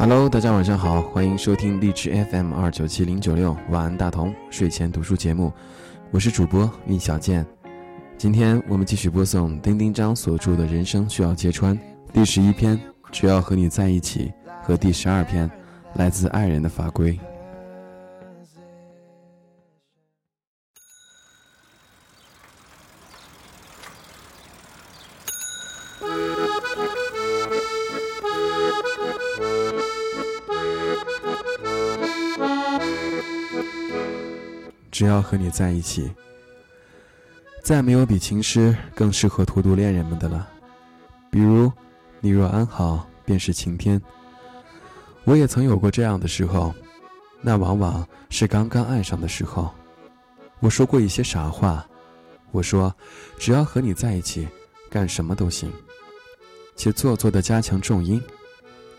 Hello，大家晚上好，欢迎收听荔枝 FM 二九七零九六晚安大同睡前读书节目，我是主播运小健。今天我们继续播送丁丁张所著的《人生需要揭穿》第十一篇，只要和你在一起，和第十二篇，来自爱人的法规。只要和你在一起，再没有比情诗更适合荼毒恋人们的了。比如，你若安好，便是晴天。我也曾有过这样的时候，那往往是刚刚爱上的时候。我说过一些傻话，我说，只要和你在一起，干什么都行，且做作的加强重音。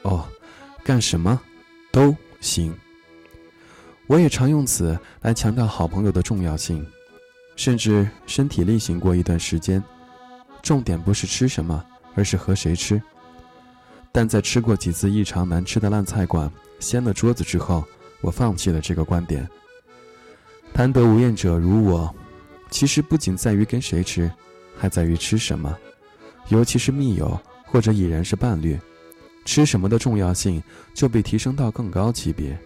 哦，干什么都行。我也常用此来强调好朋友的重要性，甚至身体力行过一段时间。重点不是吃什么，而是和谁吃。但在吃过几次异常难吃的烂菜馆掀了桌子之后，我放弃了这个观点。贪得无厌者如我，其实不仅在于跟谁吃，还在于吃什么，尤其是密友或者已然是伴侣，吃什么的重要性就被提升到更高级别。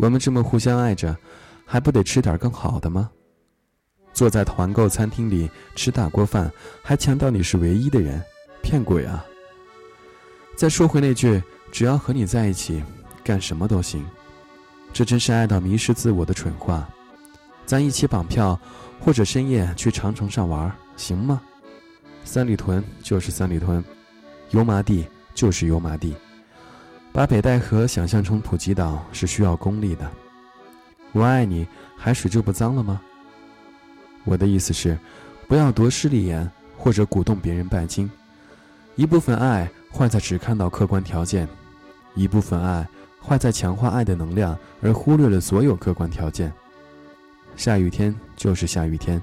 我们这么互相爱着，还不得吃点更好的吗？坐在团购餐厅里吃大锅饭，还强调你是唯一的人，骗鬼啊！再说回那句“只要和你在一起，干什么都行”，这真是爱到迷失自我的蠢话。咱一起绑票，或者深夜去长城上玩，行吗？三里屯就是三里屯，油麻地就是油麻地。把北戴河想象成普吉岛是需要功力的。我爱你，海水就不脏了吗？我的意思是，不要夺势利眼，或者鼓动别人拜金。一部分爱坏在只看到客观条件，一部分爱坏在强化爱的能量，而忽略了所有客观条件。下雨天就是下雨天，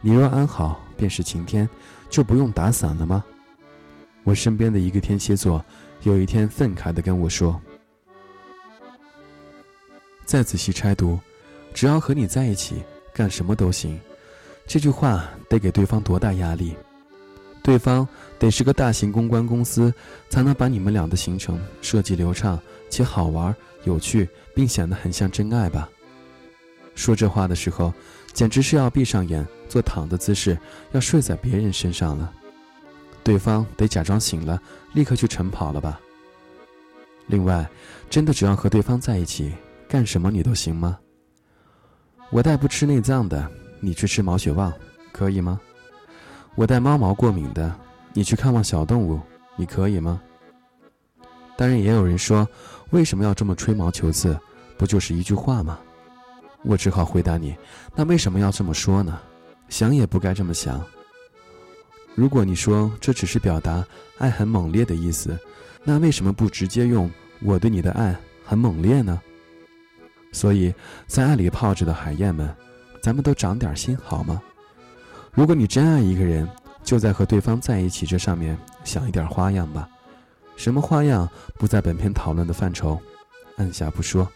你若安好，便是晴天，就不用打伞了吗？我身边的一个天蝎座。有一天，愤慨地跟我说：“再仔细拆读，只要和你在一起，干什么都行。”这句话得给对方多大压力？对方得是个大型公关公司，才能把你们俩的行程设计流畅且好玩、有趣，并显得很像真爱吧？说这话的时候，简直是要闭上眼做躺的姿势，要睡在别人身上了。对方得假装醒了，立刻去晨跑了吧。另外，真的只要和对方在一起，干什么你都行吗？我带不吃内脏的，你去吃毛血旺，可以吗？我带猫毛过敏的，你去看望小动物，你可以吗？当然，也有人说，为什么要这么吹毛求疵？不就是一句话吗？我只好回答你，那为什么要这么说呢？想也不该这么想。如果你说这只是表达爱很猛烈的意思，那为什么不直接用我对你的爱很猛烈呢？所以，在爱里泡着的海燕们，咱们都长点心好吗？如果你真爱一个人，就在和对方在一起这上面想一点花样吧。什么花样不在本篇讨论的范畴，按下不说。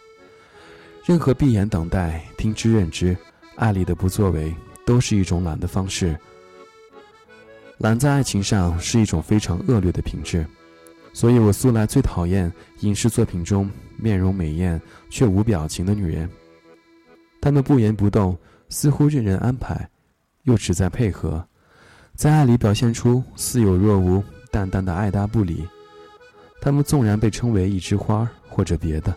任何闭眼等待、听之任之，爱里的不作为，都是一种懒的方式。懒在爱情上是一种非常恶劣的品质，所以我素来最讨厌影视作品中面容美艳却无表情的女人。她们不言不动，似乎任人安排，又只在配合，在爱里表现出似有若无、淡淡的爱答不理。她们纵然被称为一枝花或者别的，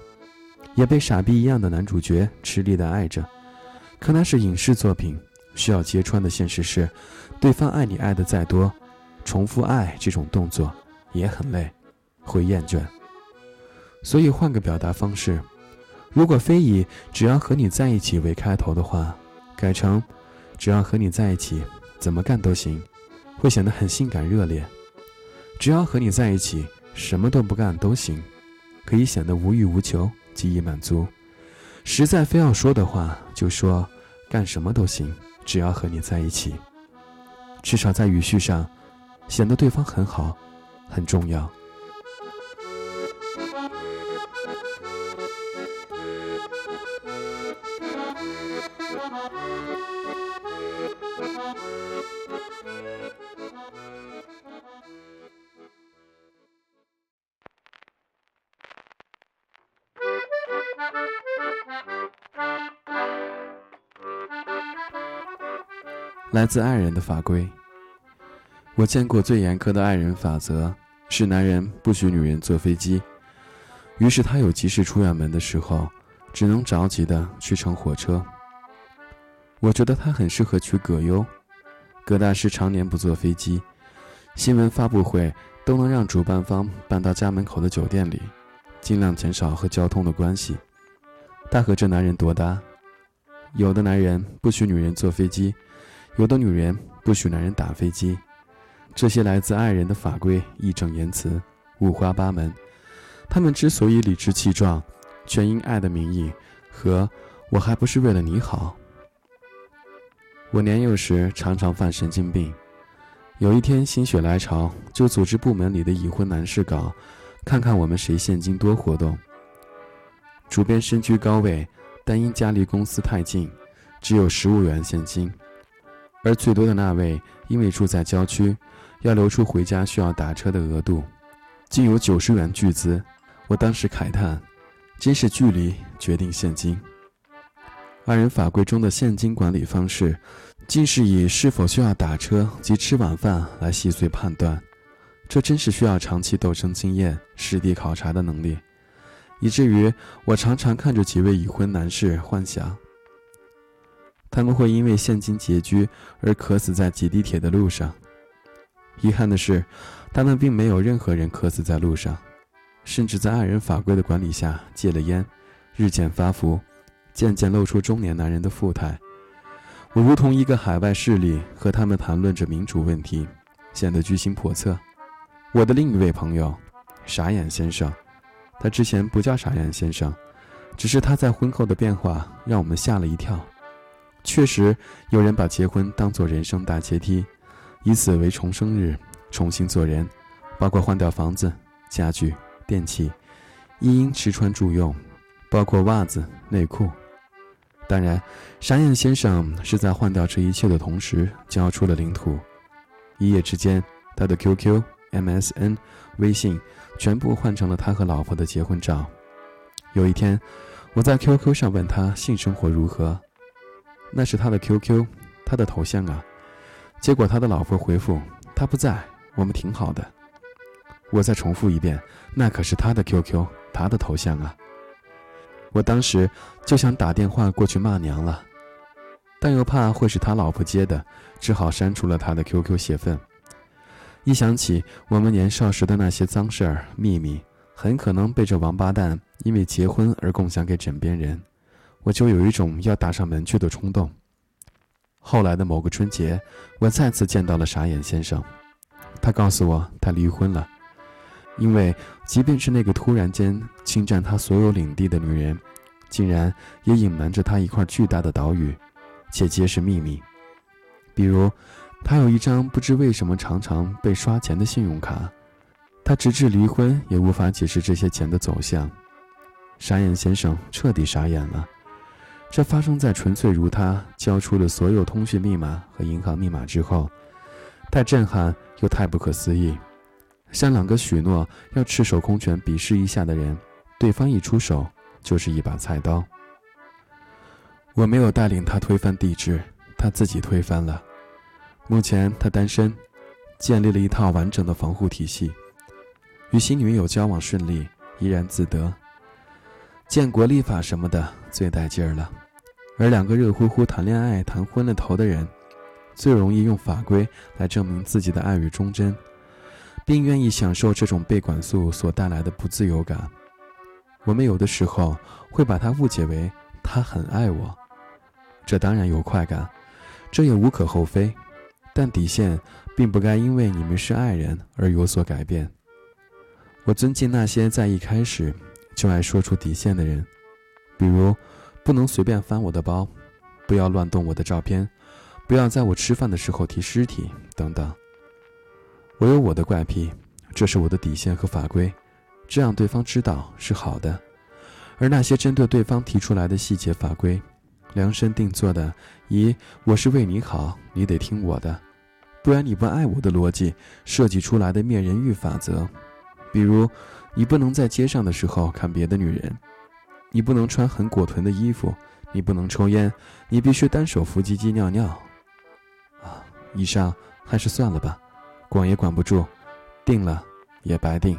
也被傻逼一样的男主角吃力的爱着，可那是影视作品。需要揭穿的现实是，对方爱你爱的再多，重复爱这种动作也很累，会厌倦。所以换个表达方式，如果非以“只要和你在一起”为开头的话，改成“只要和你在一起，怎么干都行”，会显得很性感热烈。只要和你在一起，什么都不干都行，可以显得无欲无求，极易满足。实在非要说的话，就说干什么都行。只要和你在一起，至少在语序上，显得对方很好，很重要。来自爱人的法规。我见过最严苛的爱人法则是：男人不许女人坐飞机。于是他有急事出远门的时候，只能着急的去乘火车。我觉得他很适合娶葛优。葛大师常年不坐飞机，新闻发布会都能让主办方搬到家门口的酒店里，尽量减少和交通的关系。他和这男人多搭。有的男人不许女人坐飞机。有的女人不许男人打飞机，这些来自爱人的法规义正言辞，五花八门。他们之所以理直气壮，全因爱的名义和我还不是为了你好。我年幼时常常犯神经病，有一天心血来潮，就组织部门里的已婚男士搞，看看我们谁现金多活动。主编身居高位，但因家离公司太近，只有十五元现金。而最多的那位，因为住在郊区，要留出回家需要打车的额度，竟有九十元巨资。我当时慨叹：“真是距离决定现金。”二人法规中的现金管理方式，竟是以是否需要打车及吃晚饭来细碎判断。这真是需要长期斗争经验、实地考察的能力，以至于我常常看着几位已婚男士幻想。他们会因为现金拮据而渴死在挤地铁的路上。遗憾的是，他们并没有任何人渴死在路上，甚至在爱人法规的管理下戒了烟，日渐发福，渐渐露出中年男人的富态。我如同一个海外势力和他们谈论着民主问题，显得居心叵测。我的另一位朋友，傻眼先生，他之前不叫傻眼先生，只是他在婚后的变化让我们吓了一跳。确实，有人把结婚当作人生大阶梯，以此为重生日，重新做人，包括换掉房子、家具、电器，一应吃穿住用，包括袜子、内裤。当然，傻眼先生是在换掉这一切的同时交出了领土。一夜之间，他的 QQ、MSN、微信全部换成了他和老婆的结婚照。有一天，我在 QQ 上问他性生活如何。那是他的 QQ，他的头像啊。结果他的老婆回复：“他不在，我们挺好的。”我再重复一遍：“那可是他的 QQ，他的头像啊。”我当时就想打电话过去骂娘了，但又怕会是他老婆接的，只好删除了他的 QQ 泄愤。一想起我们年少时的那些脏事儿、秘密，很可能被这王八蛋因为结婚而共享给枕边人。我就有一种要打上门去的冲动。后来的某个春节，我再次见到了傻眼先生，他告诉我他离婚了，因为即便是那个突然间侵占他所有领地的女人，竟然也隐瞒着他一块巨大的岛屿，且皆是秘密。比如，他有一张不知为什么常常被刷钱的信用卡，他直至离婚也无法解释这些钱的走向。傻眼先生彻底傻眼了。这发生在纯粹如他交出了所有通讯密码和银行密码之后，太震撼又太不可思议，像两个许诺要赤手空拳比试一下的人，对方一出手就是一把菜刀。我没有带领他推翻帝制，他自己推翻了。目前他单身，建立了一套完整的防护体系，与新女友交往顺利，怡然自得。建国立法什么的最带劲儿了，而两个热乎乎谈恋爱、谈昏了头的人，最容易用法规来证明自己的爱与忠贞，并愿意享受这种被管束所带来的不自由感。我们有的时候会把它误解为他很爱我，这当然有快感，这也无可厚非，但底线并不该因为你们是爱人而有所改变。我尊敬那些在一开始。就爱说出底线的人，比如，不能随便翻我的包，不要乱动我的照片，不要在我吃饭的时候提尸体等等。我有我的怪癖，这是我的底线和法规，这样对方知道是好的。而那些针对对方提出来的细节法规，量身定做的，以“我是为你好，你得听我的，不然你不爱我的”逻辑设计出来的灭人欲法则，比如，你不能在街上的时候看别的女人，你不能穿很裹臀的衣服，你不能抽烟，你必须单手扶鸡鸡尿尿。啊，以上还是算了吧，管也管不住，定了也白定。